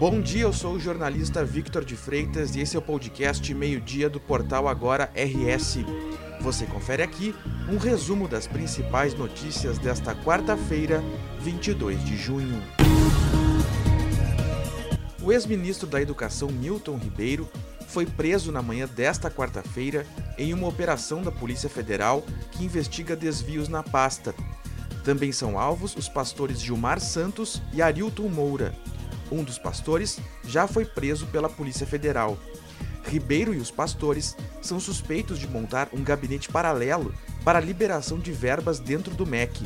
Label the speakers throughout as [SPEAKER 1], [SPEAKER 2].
[SPEAKER 1] Bom dia, eu sou o jornalista Victor de Freitas e esse é o podcast Meio-Dia do portal Agora RS. Você confere aqui um resumo das principais notícias desta quarta-feira, 22 de junho. O ex-ministro da Educação Milton Ribeiro foi preso na manhã desta quarta-feira em uma operação da Polícia Federal que investiga desvios na pasta. Também são alvos os pastores Gilmar Santos e Arilton Moura. Um dos pastores já foi preso pela Polícia Federal. Ribeiro e os pastores são suspeitos de montar um gabinete paralelo para a liberação de verbas dentro do MEC.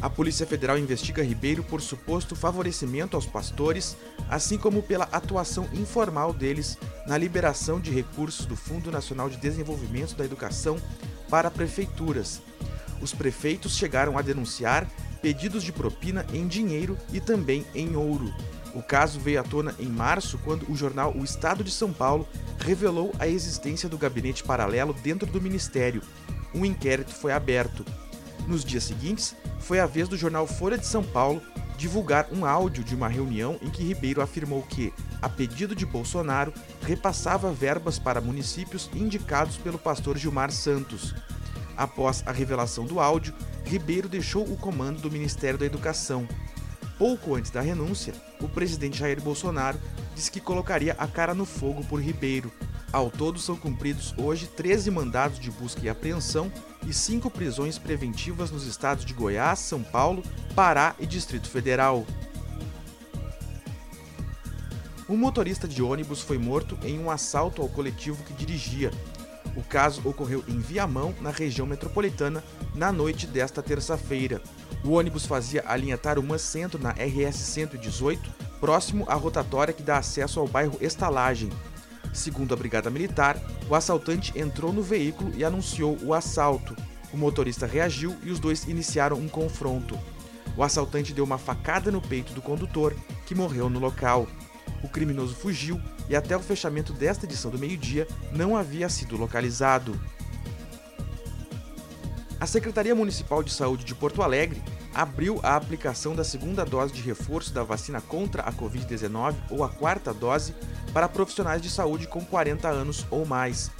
[SPEAKER 1] A Polícia Federal investiga Ribeiro por suposto favorecimento aos pastores, assim como pela atuação informal deles na liberação de recursos do Fundo Nacional de Desenvolvimento da Educação para prefeituras. Os prefeitos chegaram a denunciar pedidos de propina em dinheiro e também em ouro. O caso veio à tona em março, quando o jornal O Estado de São Paulo revelou a existência do gabinete paralelo dentro do ministério. Um inquérito foi aberto. Nos dias seguintes, foi a vez do jornal Folha de São Paulo divulgar um áudio de uma reunião em que Ribeiro afirmou que, a pedido de Bolsonaro, repassava verbas para municípios indicados pelo pastor Gilmar Santos. Após a revelação do áudio, Ribeiro deixou o comando do Ministério da Educação. Pouco antes da renúncia, o presidente Jair Bolsonaro disse que colocaria a cara no fogo por Ribeiro. Ao todo, são cumpridos hoje 13 mandados de busca e apreensão e 5 prisões preventivas nos estados de Goiás, São Paulo, Pará e Distrito Federal. Um motorista de ônibus foi morto em um assalto ao coletivo que dirigia. O caso ocorreu em Viamão, na região metropolitana, na noite desta terça-feira. O ônibus fazia a linha Tarumã Centro na RS 118, próximo à rotatória que dá acesso ao bairro Estalagem. Segundo a Brigada Militar, o assaltante entrou no veículo e anunciou o assalto. O motorista reagiu e os dois iniciaram um confronto. O assaltante deu uma facada no peito do condutor, que morreu no local. O criminoso fugiu e, até o fechamento desta edição do meio-dia, não havia sido localizado. A Secretaria Municipal de Saúde de Porto Alegre abriu a aplicação da segunda dose de reforço da vacina contra a Covid-19 ou a quarta dose para profissionais de saúde com 40 anos ou mais.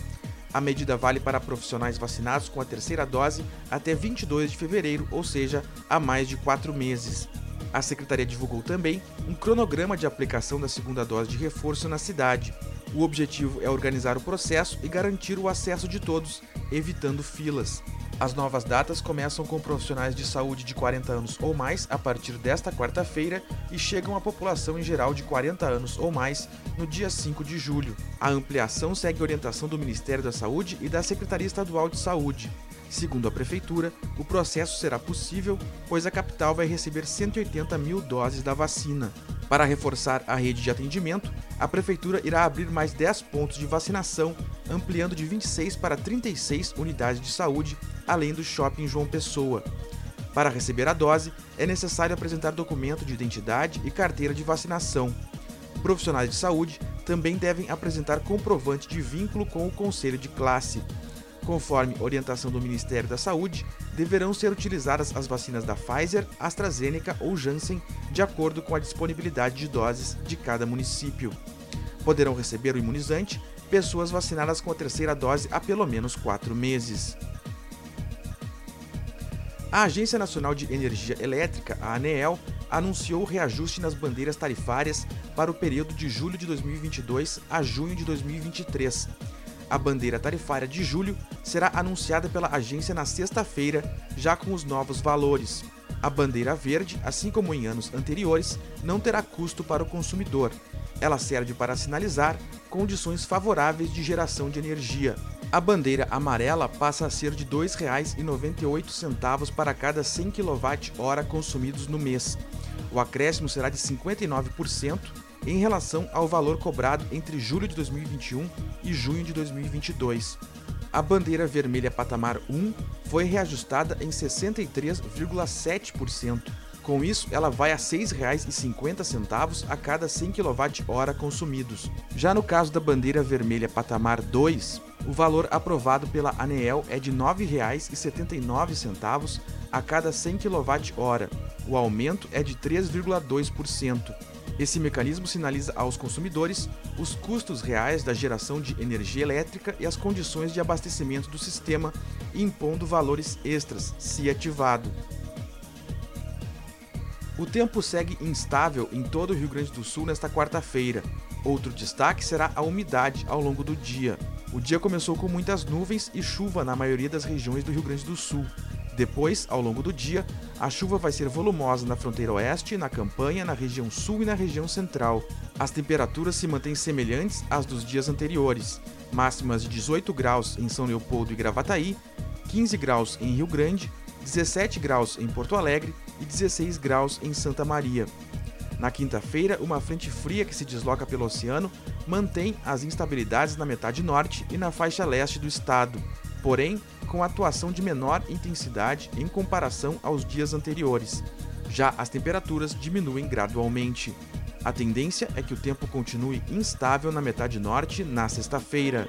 [SPEAKER 1] A medida vale para profissionais vacinados com a terceira dose até 22 de fevereiro, ou seja, há mais de quatro meses. A secretaria divulgou também um cronograma de aplicação da segunda dose de reforço na cidade. O objetivo é organizar o processo e garantir o acesso de todos, evitando filas. As novas datas começam com profissionais de saúde de 40 anos ou mais a partir desta quarta-feira e chegam à população em geral de 40 anos ou mais no dia 5 de julho. A ampliação segue a orientação do Ministério da Saúde e da Secretaria Estadual de Saúde. Segundo a Prefeitura, o processo será possível, pois a capital vai receber 180 mil doses da vacina. Para reforçar a rede de atendimento, a Prefeitura irá abrir mais 10 pontos de vacinação, ampliando de 26 para 36 unidades de saúde, além do shopping João Pessoa. Para receber a dose, é necessário apresentar documento de identidade e carteira de vacinação. Profissionais de saúde também devem apresentar comprovante de vínculo com o conselho de classe. Conforme orientação do Ministério da Saúde, deverão ser utilizadas as vacinas da Pfizer, AstraZeneca ou Janssen, de acordo com a disponibilidade de doses de cada município. Poderão receber o imunizante pessoas vacinadas com a terceira dose há pelo menos quatro meses. A Agência Nacional de Energia Elétrica, a ANEEL, anunciou o reajuste nas bandeiras tarifárias para o período de julho de 2022 a junho de 2023. A bandeira tarifária de julho será anunciada pela agência na sexta-feira, já com os novos valores. A bandeira verde, assim como em anos anteriores, não terá custo para o consumidor. Ela serve para sinalizar condições favoráveis de geração de energia. A bandeira amarela passa a ser de R$ 2,98 para cada 100 kWh consumidos no mês. O acréscimo será de 59% em relação ao valor cobrado entre julho de 2021 e junho de 2022. A bandeira vermelha patamar 1 foi reajustada em 63,7%. Com isso, ela vai a R$ 6,50 a cada 100 kWh consumidos. Já no caso da bandeira vermelha patamar 2, o valor aprovado pela ANEEL é de R$ 9,79 a cada 100 kWh. O aumento é de 3,2%. Esse mecanismo sinaliza aos consumidores os custos reais da geração de energia elétrica e as condições de abastecimento do sistema, impondo valores extras, se ativado. O tempo segue instável em todo o Rio Grande do Sul nesta quarta-feira. Outro destaque será a umidade ao longo do dia. O dia começou com muitas nuvens e chuva na maioria das regiões do Rio Grande do Sul. Depois, ao longo do dia, a chuva vai ser volumosa na fronteira oeste, na campanha, na região sul e na região central. As temperaturas se mantêm semelhantes às dos dias anteriores, máximas de 18 graus em São Leopoldo e Gravataí, 15 graus em Rio Grande, 17 graus em Porto Alegre e 16 graus em Santa Maria. Na quinta-feira, uma frente fria que se desloca pelo oceano mantém as instabilidades na metade norte e na faixa leste do estado porém com atuação de menor intensidade em comparação aos dias anteriores. Já as temperaturas diminuem gradualmente. A tendência é que o tempo continue instável na metade norte na sexta-feira.